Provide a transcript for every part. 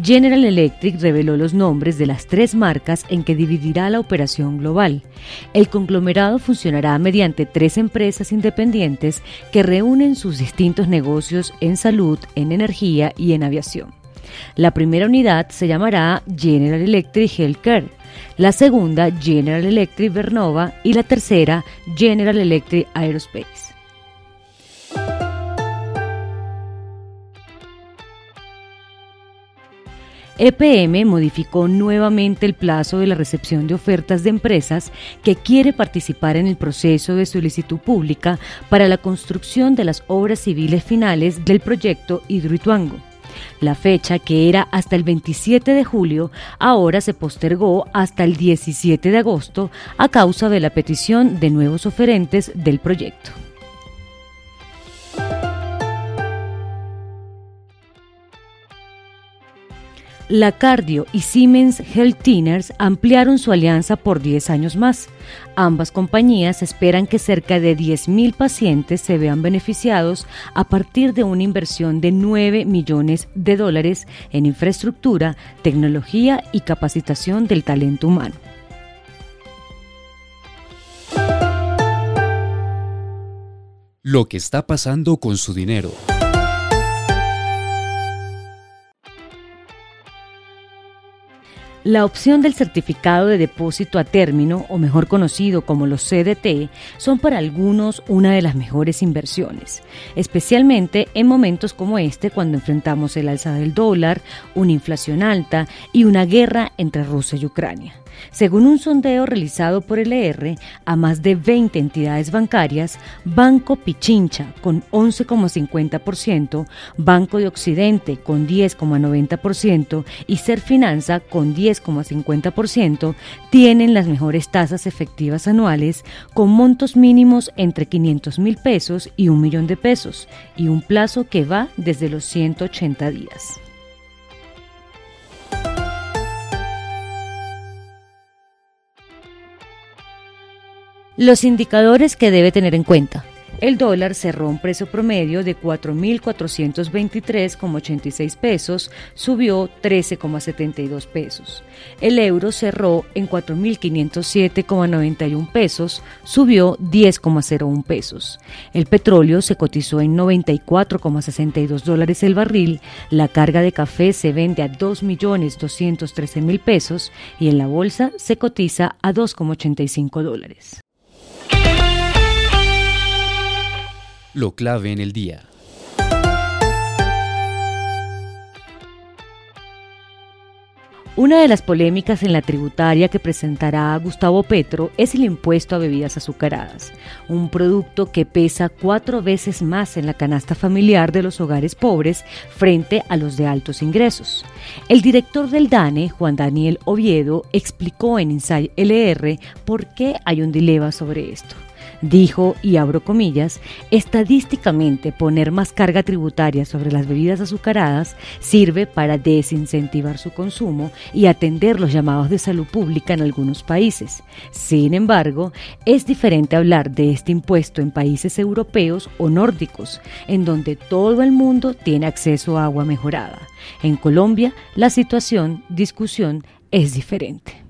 General Electric reveló los nombres de las tres marcas en que dividirá la operación global. El conglomerado funcionará mediante tres empresas independientes que reúnen sus distintos negocios en salud, en energía y en aviación. La primera unidad se llamará General Electric Healthcare, la segunda General Electric Vernova y la tercera General Electric Aerospace. EPM modificó nuevamente el plazo de la recepción de ofertas de empresas que quiere participar en el proceso de solicitud pública para la construcción de las obras civiles finales del proyecto Hidroituango. La fecha, que era hasta el 27 de julio, ahora se postergó hasta el 17 de agosto a causa de la petición de nuevos oferentes del proyecto. La Cardio y Siemens Healthineers ampliaron su alianza por 10 años más. Ambas compañías esperan que cerca de 10.000 pacientes se vean beneficiados a partir de una inversión de 9 millones de dólares en infraestructura, tecnología y capacitación del talento humano. Lo que está pasando con su dinero. La opción del certificado de depósito a término, o mejor conocido como los CDT, son para algunos una de las mejores inversiones, especialmente en momentos como este cuando enfrentamos el alza del dólar, una inflación alta y una guerra entre Rusia y Ucrania. Según un sondeo realizado por el ER a más de 20 entidades bancarias, Banco Pichincha con 11,50%, Banco de Occidente con 10,90% y Serfinanza con 10,50% tienen las mejores tasas efectivas anuales con montos mínimos entre 500 mil pesos y un millón de pesos y un plazo que va desde los 180 días. Los indicadores que debe tener en cuenta. El dólar cerró un precio promedio de 4.423,86 pesos, subió 13,72 pesos. El euro cerró en 4.507,91 pesos, subió 10,01 pesos. El petróleo se cotizó en 94,62 dólares el barril, la carga de café se vende a 2.213.000 pesos y en la bolsa se cotiza a 2,85 dólares. Lo clave en el día. Una de las polémicas en la tributaria que presentará Gustavo Petro es el impuesto a bebidas azucaradas, un producto que pesa cuatro veces más en la canasta familiar de los hogares pobres frente a los de altos ingresos. El director del DANE, Juan Daniel Oviedo, explicó en Inside LR por qué hay un dilema sobre esto. Dijo, y abro comillas, estadísticamente poner más carga tributaria sobre las bebidas azucaradas sirve para desincentivar su consumo y atender los llamados de salud pública en algunos países. Sin embargo, es diferente hablar de este impuesto en países europeos o nórdicos, en donde todo el mundo tiene acceso a agua mejorada. En Colombia, la situación, discusión, es diferente.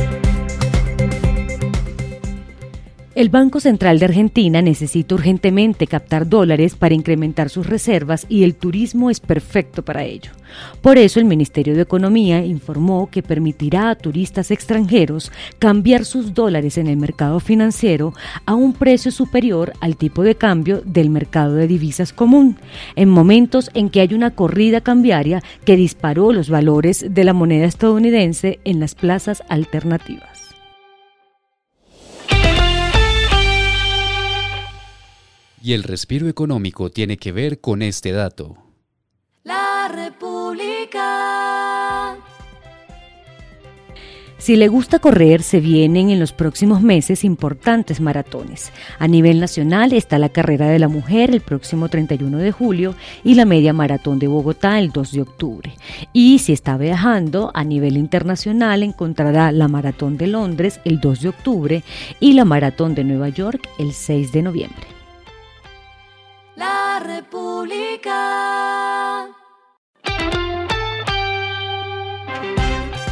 El Banco Central de Argentina necesita urgentemente captar dólares para incrementar sus reservas y el turismo es perfecto para ello. Por eso el Ministerio de Economía informó que permitirá a turistas extranjeros cambiar sus dólares en el mercado financiero a un precio superior al tipo de cambio del mercado de divisas común, en momentos en que hay una corrida cambiaria que disparó los valores de la moneda estadounidense en las plazas alternativas. Y el respiro económico tiene que ver con este dato. La República. Si le gusta correr, se vienen en los próximos meses importantes maratones. A nivel nacional está la Carrera de la Mujer el próximo 31 de julio y la Media Maratón de Bogotá el 2 de octubre. Y si está viajando, a nivel internacional encontrará la Maratón de Londres el 2 de octubre y la Maratón de Nueva York el 6 de noviembre. República.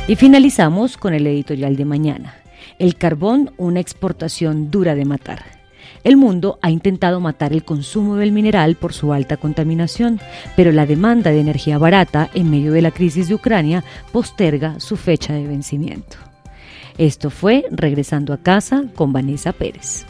Y finalizamos con el editorial de mañana. El carbón, una exportación dura de matar. El mundo ha intentado matar el consumo del mineral por su alta contaminación, pero la demanda de energía barata en medio de la crisis de Ucrania posterga su fecha de vencimiento. Esto fue Regresando a casa con Vanessa Pérez.